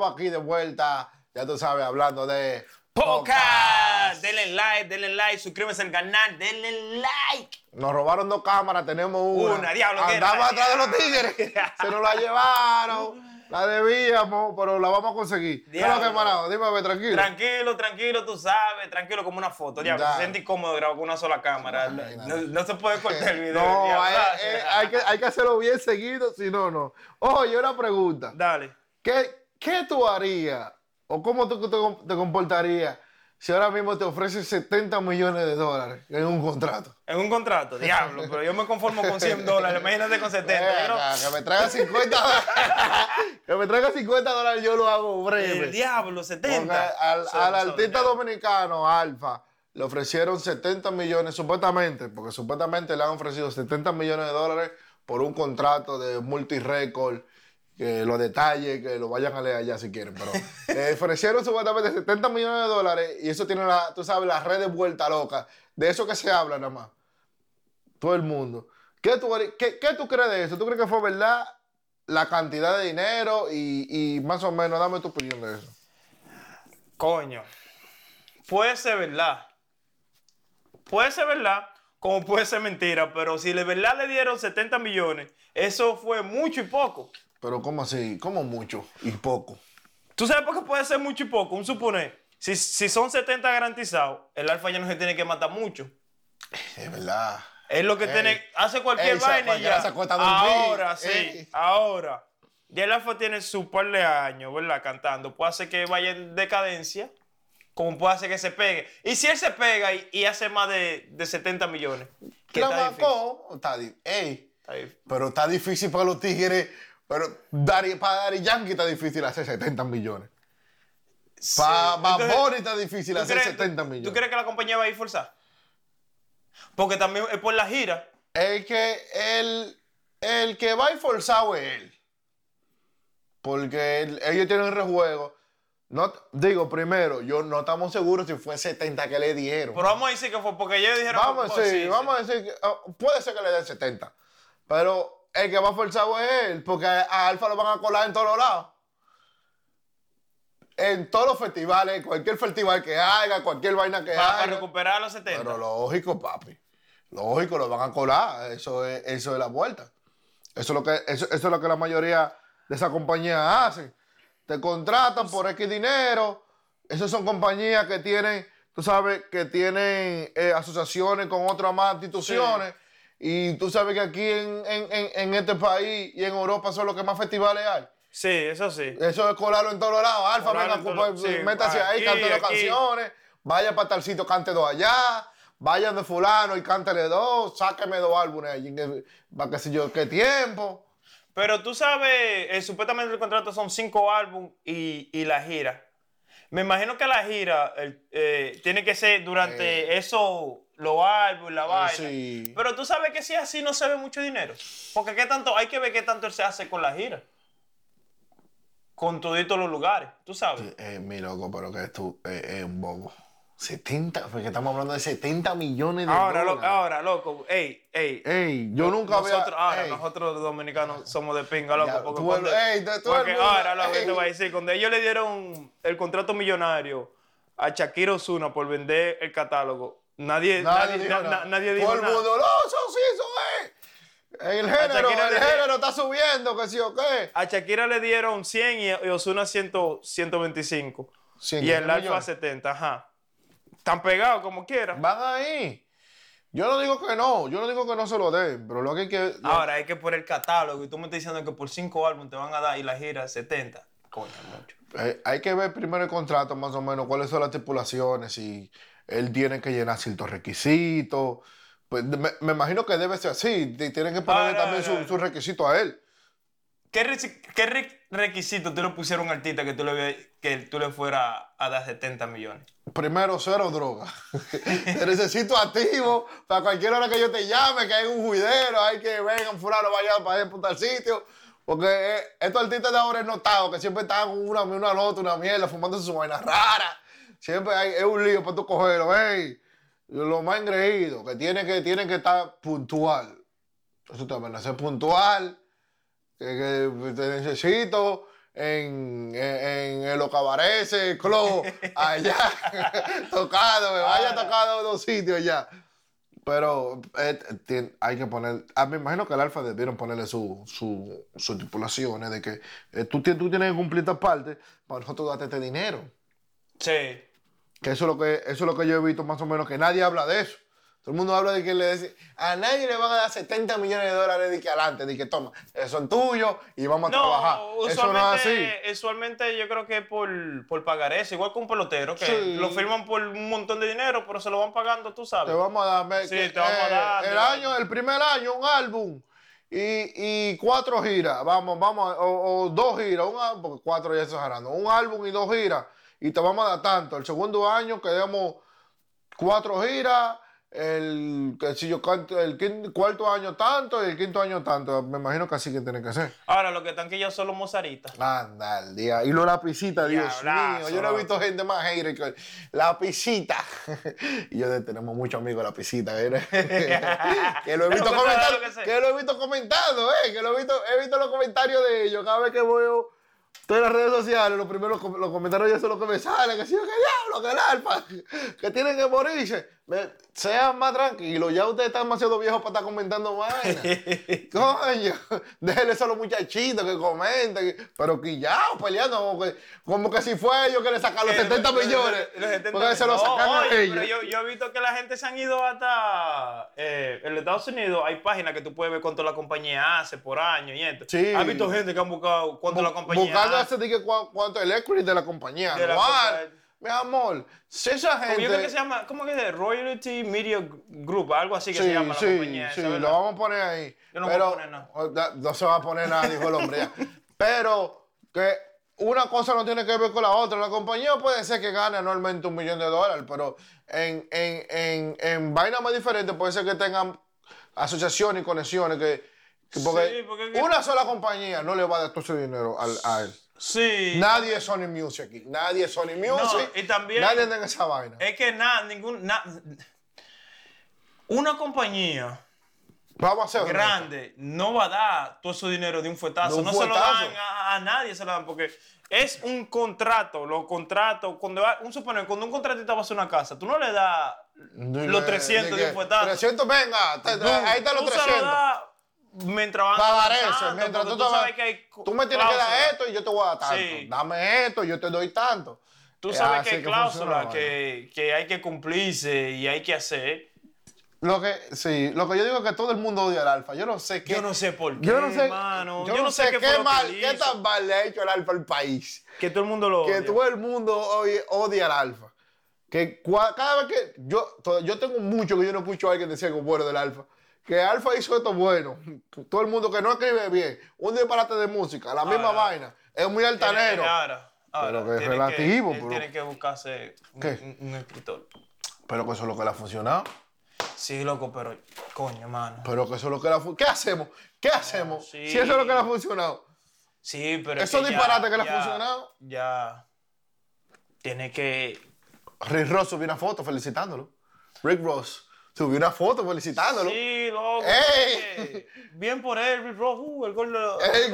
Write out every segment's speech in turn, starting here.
estamos aquí de vuelta, ya tú sabes, hablando de Podcast. Denle like, denle like, suscríbanse al canal, denle like. Nos robaron dos cámaras, tenemos una. Una, diablo, ¿qué Andamos atrás de los tigres. Se nos la llevaron. La debíamos, pero la vamos a conseguir. ¿Qué es lo que, Diablo. manado? Dime, tranquilo. Tranquilo, tranquilo, tú sabes, tranquilo como una foto. Diablo, Ya. se siente incómodo grabar con una sola cámara. No, se puede cortar el video. no, hay, eh, hay que, hay que hacerlo bien seguido, si no, no. Oye, una pregunta. Dale. ¿Qué, qué tú harías o cómo tú te, te comportarías si ahora mismo te ofrecen 70 millones de dólares en un contrato? En un contrato, diablo, pero yo me conformo con 100 dólares, imagínate con 70. Ven yo no- que me traiga 50 dólares. que me traiga 50 dólares, yo lo hago breve. El diablo, Porque 70. al, Son- al artista dominicano, Alfa, le ofrecieron 70 millones, supuestamente, porque supuestamente le han ofrecido 70 millones de dólares por un contrato de multirecord, que los detalles, que lo vayan a leer allá si quieren, pero le ofrecieron supuestamente 70 millones de dólares y eso tiene, la, tú sabes, las redes vuelta loca, de eso que se habla nada más, todo el mundo. ¿Qué tú, qué, qué tú crees de eso? ¿Tú crees que fue verdad la cantidad de dinero y, y más o menos, dame tu opinión de eso? Coño. Puede ser verdad. Puede ser verdad, como puede ser mentira, pero si de verdad le dieron 70 millones, eso fue mucho y poco. Pero ¿cómo así? ¿Cómo mucho y poco? ¿Tú sabes por qué puede ser mucho y poco? Un suponer. Si, si son 70 garantizados, el alfa ya no se tiene que matar mucho. Es verdad. Es lo que Ey. tiene. Hace cualquier Ey, vaina y ya. Ahora sí, Ey. ahora. Ya el alfa tiene su par de años, ¿verdad? Cantando. Puede hacer que vaya en decadencia, como puede hacer que se pegue. Y si él se pega y, y hace más de, de 70 millones, que está Está difícil. pero está difícil para los tigres. Pero Dari- para Dari Yankee está difícil hacer 70 millones. Para Sí. Bunny está difícil ¿tú hacer crees- 70 tú- millones. ¿Tú crees que la compañía va a ir forzada? Porque también es por la gira. El que, el, el que va a ir forzado es él. Porque el- ellos tienen rejuego. No, digo, primero, yo no estamos seguros si fue 70 que le dieron. Pero vamos a decir que fue porque ellos dijeron. Vamos a decir, sí, sí. vamos a decir que ah, puede ser que le den 70. Pero el que va forzado es él, porque a, Alfa lo van a colar en todos los lados. En todos los festivales, cualquier festival que haga, cualquier vaina que Para, para haga. recuperar los 70. Pero lógico, papi. Lógico, lo van a colar. Eso es, eso es la vuelta. Eso es lo que, eso, eso es lo que la mayoría de esas compañías hacen. Te contratan por X dinero. Esas son compañías que tienen, tú sabes, que tienen eh, asociaciones con otras más instituciones. Y tú sabes que aquí en, en- en- en este país y en Europa son los que más festivales hay. Sí, eso sí. Eso es colarlo en todos lados. Alfa, venga, en todos- pues, sí, métase ahí, cante dos canciones. Vaya para tal sitio, cante dos allá. Vayan de fulano y cántele dos. Sáqueme dos álbumes allí. Para qué sé yo, qué tiempo. Pero tú sabes, eh, supuestamente el contrato son cinco álbumes y, y la gira. Me imagino que la gira el- eh, tiene que ser durante eso, los álbumes, la vaina. sí. Pero tú sabes que si es así no se ve mucho dinero. Porque qué tanto, hay que ver qué tanto él se hace con la gira. Con toditos los lugares, tú sabes. Eh, mi loco, pero que tú eh, es un bobo. 70, porque estamos hablando de 70 millones de Ahora, lo- dólares. ahora, loco, ey, ey. Ey, yo nunca había. nosotros, ahora, ey, nosotros los dominicanos somos de pinga, loco. Ya, porque tú cuando- ey, porque ahora, loco, te voy a decir, cuando ellos le dieron el contrato millonario a Shakira Osuna por vender el catálogo, nadie, Nadie nadie, dijo na- nada. na- nadie dijo Todo el nada. mundo, no, eso sí, eso es. El género, Shakira el le- género está subiendo, que sí o qué. A Shakira le dieron 100 y y Osuna 100, 125. 100 y el Alfa millones. 70, ajá. Están pegados como quieran. Van ahí. Yo no digo que no, yo no digo que no se lo den, pero lo que hay que. lo- Ahora hay que por el catálogo y tú me estás diciendo que por 5 álbumes te van a dar y la gira 70. Coño, mucho. eh, hay que ver primero el contrato, más o menos, cuáles son las estipulaciones, si él tiene que llenar ciertos requisitos. Pues me, me imagino que debe ser así. y Tienen que ponerle Ahora, también su, ahora. su requisito a él. ¿Qué, re- requisito tú le pusieron a un artista que tú le, que tú le fueras a dar 70 millones? Primero, cero droga. Te necesito activo para cualquier hora que yo te llame, que hay un juidero, hay que vengan, fulano, vaya para ir tal sitio. Porque eh, estos artistas de ahora es notado, que siempre están con una, una nota, una mierda, fumando sus vainas raras. Siempre hay, es un lío para tú cogerlo, ey. Lo más engreído, que tiene que, tiene que estar puntual. Eso también, ser puntual, que, que te necesito en, en, en los cabarets, club, allá, tocado, me vaya tocado en dos sitios allá. Pero eh, hay que poner, ah, me imagino que al Alfa debieron ponerle su, su, sus estipulaciones de que eh, tú, tú tienes que cumplir esta parte para nosotros darte este dinero. Sí. Que eso es lo que eso es lo que yo he visto más o menos, que nadie habla de eso. Todo el mundo habla de que le dice, a nadie le van a dar 70 millones de dólares de que adelante, de que toma, son tuyos y vamos a trabajar. Eso no es así. usualmente, yo creo que es por, por pagar eso, igual que un pelotero, que Sí. lo firman por un montón de dinero, pero se lo van pagando, tú Te sabes. vamos a dar, me- Sí, que, te vamos a eh, dar, el te año, el primer año, un álbum y, y cuatro giras, vamos, vamos, o, o dos giras, un, porque cuatro ya exagerando, un álbum y dos giras y te vamos a dar tanto. El segundo año quedemos cuatro giras, el, que si yo el cuarto año tanto y el quinto año tanto. Me imagino que así que tiene que ser. Ahora, lo que están que ya son los mozaritas. Anda, el día. Y los lapicitas, Dios mío. Yo no he visto gente más hater que lapicita. y yo tenemos muchos amigos lapicita. ¿eh? que lo he visto comentando. que lo he visto comentando, eh. Que lo he visto, he visto los comentarios de ellos. Cada vez que voy en las redes sociales, los primeros los comentarios ya son los que me salen. Que si yo, que diablo, que el alfa. Que tienen que morirse. Sean más tranquilos. Ya ustedes están demasiado viejos para estar comentando vainas. Coño, déjenle eso a los muchachitos que comenten, pero quillados peleando, como que, como que si fue ellos que le sacaron los 70 millones. Los 70 porque se lo no, sacan a oye, ellos. Pero yo, yo he visto que la gente se han ido hasta. Eh, en los Estados Unidos hay páginas que tú puedes ver cuánto la compañía hace por año y esto. Sí. Has visto gente que han buscado cuánto la compañía Buscando hace. cua- cuánto el equity de la compañía. De la anual. compañía. Mi amor, si esa Como yo creo que gente. se llama, ¿cómo que es? Royalty Media Group, algo así que Sí, se llama sí, la compañía. sí, lo vamos a poner ahí. Yo no voy a pero, poner nada. No se va a poner nada, dijo el hombre ya. Pero que una cosa no tiene que ver con la otra. La compañía puede ser que gane anualmente un millón de dólares, pero en, en, en, en vainas más diferentes puede ser que tengan asociaciones y conexiones que. que porque, Sí, porque que- una sola compañía no le va a dar todo ese dinero al- a él. Sí. Nadie es Sony Music aquí. Nadie es Sony Music. y también- Nadie anda en esa vaina. Es que nada, ningún. na- una compañía Vamos a grande no va a dar todo ese dinero de un fuetazo. De un no se lo dan a, a nadie, se lo dan porque es un contrato. Los contratos, cuando va- un suponer, cuando un contratista va a hacer una casa, tú no le das los 300 de un fuetazo. 300, venga, te- ahí están los tú se lo 300. Mientras van avanzando, mientras tú, tú te sabes que hay tú me tienes que dar esto y yo te voy a dar tanto. Sí. Dame esto y yo te doy tanto. Tú Es sabes que hay cláusulas que, que hay que cumplirse y hay que hacer. Lo que, sí, lo que yo digo es que todo el mundo odia al alfa. Yo no sé qué. Yo no sé por qué, yo no sé, hermano. Yo, no sé, qué que mal, qué tan mal le ha hecho el alfa al país. Que todo el mundo lo que odia. todo el mundo oye- odia al alfa. Que cua- cada vez que yo, yo tengo mucho que yo no escucho a alguien decir algo bueno del alfa. Que alfa hizo esto bueno. Todo el mundo que no escribe bien, un disparate de música, la misma Ahora, vaina, es muy altanero. Ahora, ahora, Pero que es relativo, él pero- tiene que buscarse un, un- escritor. Pero que eso es lo que le ha funcionado. Sí, loco, pero coño, mano. Pero que eso es lo que le ha funcionado. ¿Qué hacemos? ¿Qué hacemos? sí. Si eso es lo que le ha funcionado. Sí, pero. es Esos que disparates que le ha funcionado. Ya. Tiene que. Rick Ross subió una foto felicitándolo. Rick Ross subió una foto felicitándolo. Sí, loco. ¡Ey! Bien por él, Rick Ross. Uh, el gol. El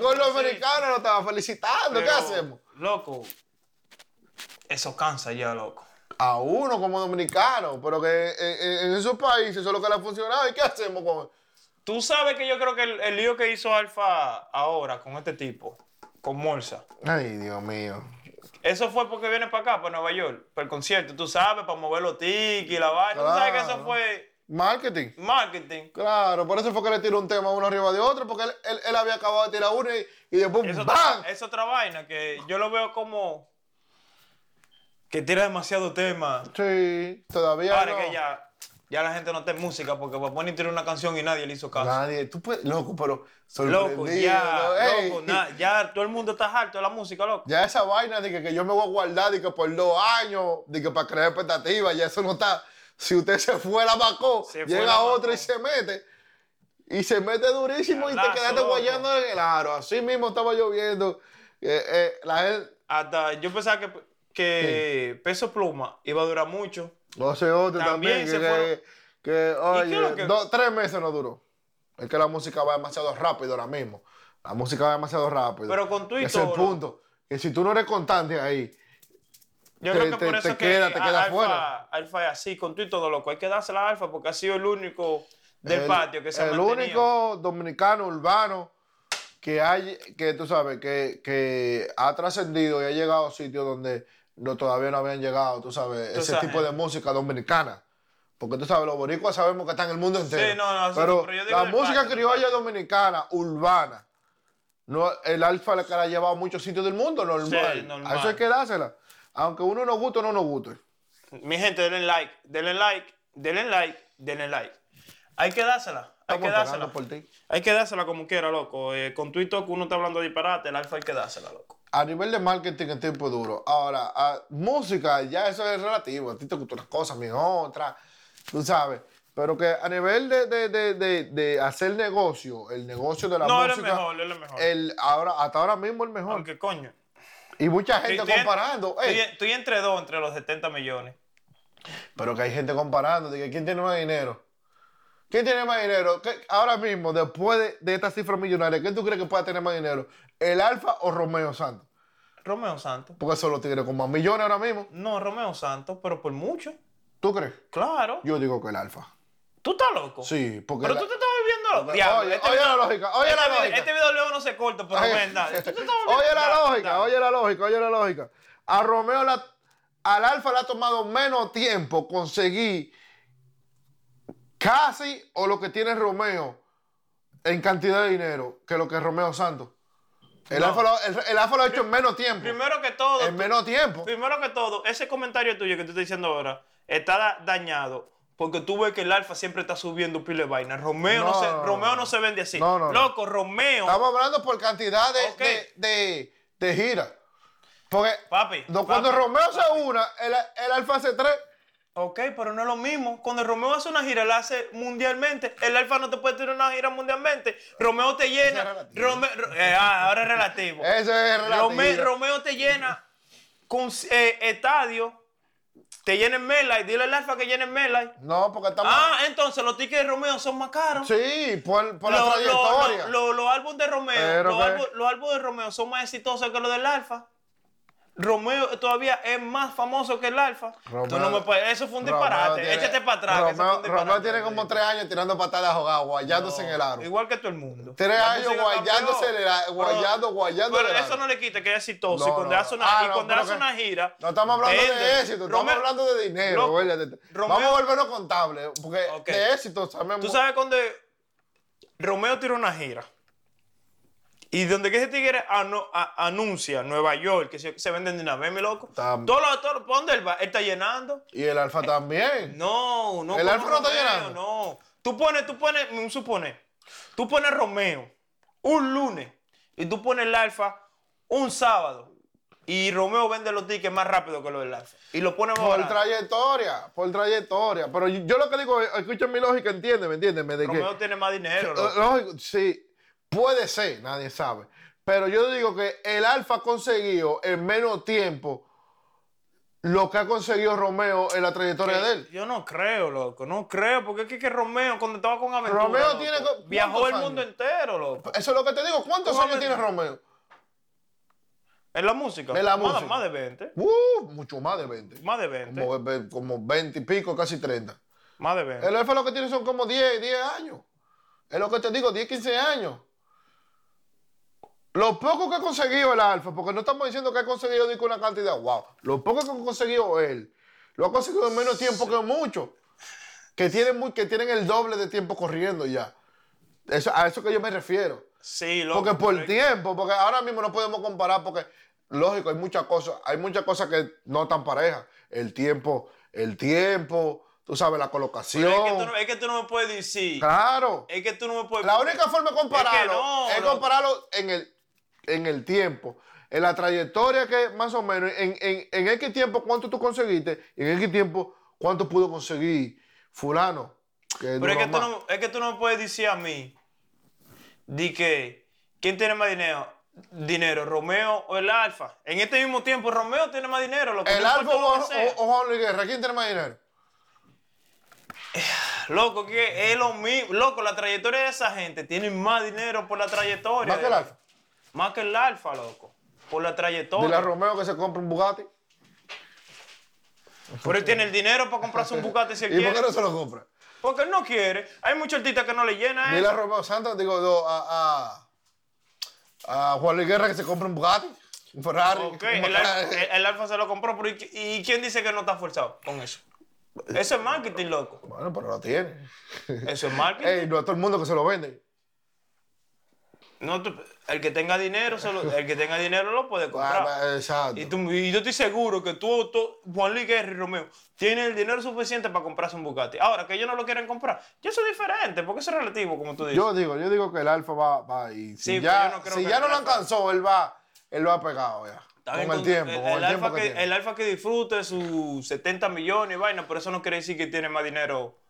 gol el sí. americano lo estaba felicitando. ¿Qué hacemos? Loco. Eso cansa ya, loco. A uno como dominicano, pero que en, en- en esos países eso es lo que le ha funcionado. ¿Y qué hacemos con Tú sabes que yo creo que el, el lío que hizo Alfa ahora con este tipo, con Morsa, Ay, Dios mío. Eso fue porque viene para acá, para Nueva York, para el concierto, tú sabes, para mover los tickets y la vaina. Tú sabes que eso fue Marketing. marketing. Claro, por eso fue que le tiró un tema uno arriba de otro, porque él, él- él había acabado de tirar uno y, y después Es ¡bam! otra, es otra vaina que yo lo veo como que tira demasiado tema. Sí, todavía no. que ya, ya la gente no está en música porque a poner tirar una canción y nadie le hizo caso. Nadie, tú puedes, loco, pero Loco, ya, loco, na- ya todo el mundo está harto de la música, loco. Ya esa vaina de que, que yo me voy a guardar de que por dos años, de que para crear expectativas, ya eso no está. Si usted se fue la bacó, llega macó. y se mete. Y se mete durísimo y te quedaste guayando en el aro. Así mismo estaba lloviendo. Eh, eh, la gente, Hasta yo pensaba que, que Peso Pluma iba a durar mucho. Otro También también, se que, que, que, oye, que- dos- tres meses no duró. Es que la música va demasiado rápido ahora mismo. La música va demasiado rápido. Pero con tú y es el punto. Que si tú no eres constante ahí, Yo Te- creo que te- por eso te es que queda- te queda Alfa, fuera. Alfa es así, con tú y todo loco. Hay que dársela a Alfa porque ha sido el único del el, patio que se ha el mantenido. único dominicano urbano que hay, que tú sabes, que, que ha trascendido y ha llegado a sitios donde no, todavía no habían llegado, tú sabes, Tú ese sabes. tipo de música dominicana. Porque tú sabes, los boricuas sabemos que están en el mundo entero. Sí, no, no, sí, pero, pero yo digo la música criolla dominicana, urbana, no, el alfa la que la ha llevado a muchos sitios del mundo, normal. Sí, normal. A eso hay que dársela. Aunque uno nos guste o no nos guste. Mi gente, denle like, denle like, denle like, denle like. Hay que dársela, hay que dársela. esperando por ti. Hay que dársela como quiera, loco. Eh, con que uno está hablando disparate, el alfa hay que dársela, loco. A nivel de marketing en tiempo duro. Ahora, a música, ya eso es relativo. A ti te gustan unas cosas, a mí otras. Tú sabes. Pero que a nivel de, de, de, de, de hacer negocio, el negocio de la No, él es música. mejor, es mejor. El, ahora, hasta ahora mismo el mejor. Aunque coño. Y mucha gente Estoy- comparando. Estoy, entre dos, entre los 70 millones. pero que hay gente comparando. De que quién tiene más dinero. ¿Quién tiene más dinero? ¿Qué- ahora mismo, después de, de esta cifra millonaria, ¿quién tú crees que pueda tener más dinero? ¿El Alfa o Romeo Santos? Romeo Santos. Porque son los tigres con más millones ahora mismo. No, Romeo Santos, pero por mucho. ¿Tú crees? Claro. Yo digo que el Alfa. ¿Tú estás loco? Sí, porque. Pero la- tú te estás volviendo loco. Diablo, oye, este oye video- la lógica, oye este la video- lógica. Este video luego no se corta, pero. Tú te estás volviendo- oye la lógica, oye la lógica, oye la lógica. A Romeo, la- al Alfa le ha tomado menos tiempo conseguir casi o lo que tiene Romeo en cantidad de dinero que lo que Romeo Santos. El, No. Alfa, lo, el, el Alfa lo ha hecho en menos tiempo. Primero que todo, en menos tiempo. primero que todo, ese comentario tuyo que tú estás diciendo ahora está da- dañado. Porque tú ves que el alfa siempre está subiendo pile de vaina. Romeo no, No, se, Romeo no, se vende así. No, no, no. Loco, Romeo. Estamos hablando por cantidad de, Ok. de, de. Porque Papi, no, cuando papi, Romeo se una, el, el Alfa hace tres. Ok, pero no es lo mismo. Cuando Romeo hace una gira, la hace mundialmente. El Alfa no te puede tener una gira mundialmente. Romeo te llena. Rome- eh, ah, ahora es relativo. Eso es relativo. Rome- Romeo te llena con eh, estadio. Te llena en Melay. Dile al Alfa que llene en Melay. No, porque estamos. Ah, entonces los tickets de Romeo son más caros. Sí, por, por la Lo- lo- trayectoria. lo- lo- Los álbumes de Romeo, álbum- los álbumes de Romeo son más exitosos que los del Alfa. Romeo todavía es más famoso que el Alfa. Tú Romeo- no me puedes- Eso fue un disparate. tiene- Échate para atrás. que eso fue Romeo, un. Romeo tiene como tres años tirando patadas ahogadas, guayándose en el aro. Igual que todo el mundo. Tres La años guayándose en el ar- guayando, guayando Pero eso aro. no le quita que es exitoso. No, y cuando no. hace una, Ah, y cuando hace una gira. No estamos hablando de vende. éxito, estamos Romeo- hablando de dinero. Vamos a volvernos contables, porque Ok. de éxito sabemos. Tú sabes cuando Romeo tiró una gira. Y donde que ese tigre anu- anuncia Nueva York que se, se venden de una vez, mi loco. Tam- Todo lo, todo, lo- ¿pa' dónde él va? Él está llenando. Y el Alfa también. No, no. ¿El Alfa no está llenando? No. Tú pones, tú pones, un supone. Tú pones Romeo un lunes y tú pones el Alfa un sábado. Y Romeo vende los tickets más rápido que los del Alfa. Y lo pone más Por barato. trayectoria, por trayectoria. Pero yo, yo lo que digo, es, escucha mi lógica, entiéndeme, entiéndeme. De que, Romeo tiene más dinero. Lógico, sí, puede ser, nadie sabe. Pero yo digo que el Alfa ha conseguido en menos tiempo lo que ha conseguido Romeo en la trayectoria de él. Yo no creo, loco, no creo, porque es que, que Romeo, cuando estaba con Aventura, Romeo loco, tiene viajó ¿cuántos el mundo entero, loco. Eso es lo que te digo. ¿Cuántos ¿Cómo años tiene Romeo? En la música. En la más, música. más de 20. Uh, mucho más de 20. Más de 20. Como, como 20 y pico, casi 30. Más de 20. El Alfa lo que tiene son como 10, 10 años. Es lo que te digo, 10, 15 años. Lo poco que ha conseguido el Alfa, porque no estamos diciendo que ha conseguido digo, una cantidad, wow. Lo poco que ha conseguido él, lo ha conseguido en menos tiempo que muchos. Que tienen, muy- que tienen el doble de tiempo corriendo ya. Eso, a eso que yo me refiero. Sí, loco. Porque por es- tiempo, porque ahora mismo no podemos comparar, porque lógico, hay muchas cosas, hay muchas cosas que no están parejas. El tiempo, el tiempo, tú sabes, la colocación. es, que tú no, es que tú no me puedes decir. Claro. Es que tú no me puedes La única forma de compararlo Es que no, es compararlo en el, en el tiempo, en la trayectoria que más o menos, en, en, en X tiempo cuánto tú conseguiste, y en X tiempo cuánto pudo conseguir fulano. Que Pero es que, tú no, es que tú no me puedes decir a mí, di que, ¿quién tiene más dinero? Dinero, Romeo o el Alfa. En este mismo tiempo, Romeo tiene más dinero. Lo que El Alfa o, o- o Juan Luis Guerra, ¿quién tiene más dinero? Loco, que es lo mismo. Loco, la trayectoria de esa gente tiene más dinero por la trayectoria. Más que el Alfa. Más que el Alfa, loco. Por la trayectoria. Dile a Romeo que se compre un Bugatti. Pero él tiene el dinero para comprarse un Bugatti si él ¿Y por quiere. qué no se lo compra? Porque él no quiere. Hay muchos artistas que no le llenan Dile a eso. Romeo Santos, digo, a, a, a Juan Luis Guerra que se compre un Bugatti, un Ferrari. Ok, un el. Alfa- el- el Alfa se lo compró, pero ¿y, y quién dice que no está forzado con eso? Eso es marketing, loco. Bueno, pero lo tiene. Eso es marketing. Ey, no a todo el mundo que se lo vende. No, tú- el que tenga dinero, el que tenga dinero lo puede comprar. Ah, Exacto. Y, tú- y yo estoy seguro que tú, tú, Juan Luis Guerra y Romeo, tienen el dinero suficiente para comprarse un Bugatti. Ahora, que ellos no lo quieren comprar, yo soy diferente, porque eso es relativo, como tú dices. Yo digo, yo digo que el Alfa va, va y si Sí, ya, yo no creo si ya no lo alcanzó, él va, él lo ha pegado ya. Con el tiempo, el, alfa que, que, el alfa que disfrute sus 70 millones y vaina, pero eso no quiere decir que tiene más dinero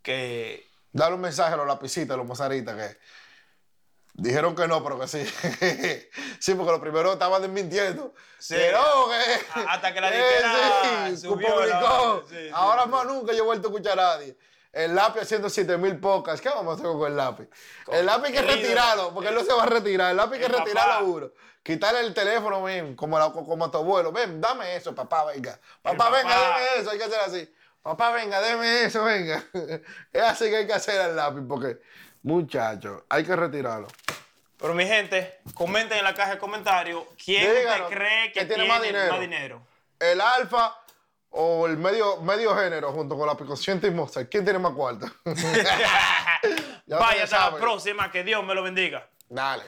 que... Dale un mensaje a los lapicitas, a los mozaritas que dijeron que no, pero que sí. sí, porque los primeros estaban desmintiendo. Sí. Que- Hasta que la Eh, disquera sí, subió publicó. sí, sí, Ahora sí. más nunca yo he vuelto a escuchar a nadie. El lápiz haciendo 7000 mil pocas. ¿Qué vamos a hacer con el lápiz? El lápiz que retirarlo, porque él no se va a retirar. El lápiz que retirarlo uno. Quitarle el teléfono, como, la- como a tu abuelo. Ven, dame eso, papá, venga. Papá, venga, papá. dame eso. Hay que hacer así. Papá, venga, deme eso, venga. es así que hay que hacer el lápiz, porque, muchachos, hay que retirarlo. Pero mi gente, comenten en la caja de comentarios quién Díganos, usted cree que, que tiene tiene, más dinero. más dinero. El alfa o el medio, medio género junto con la picociente y Mozart. ¿Quién tiene más cuarto? Ya Vaya, hasta la próxima, que Dios me lo bendiga. Dale.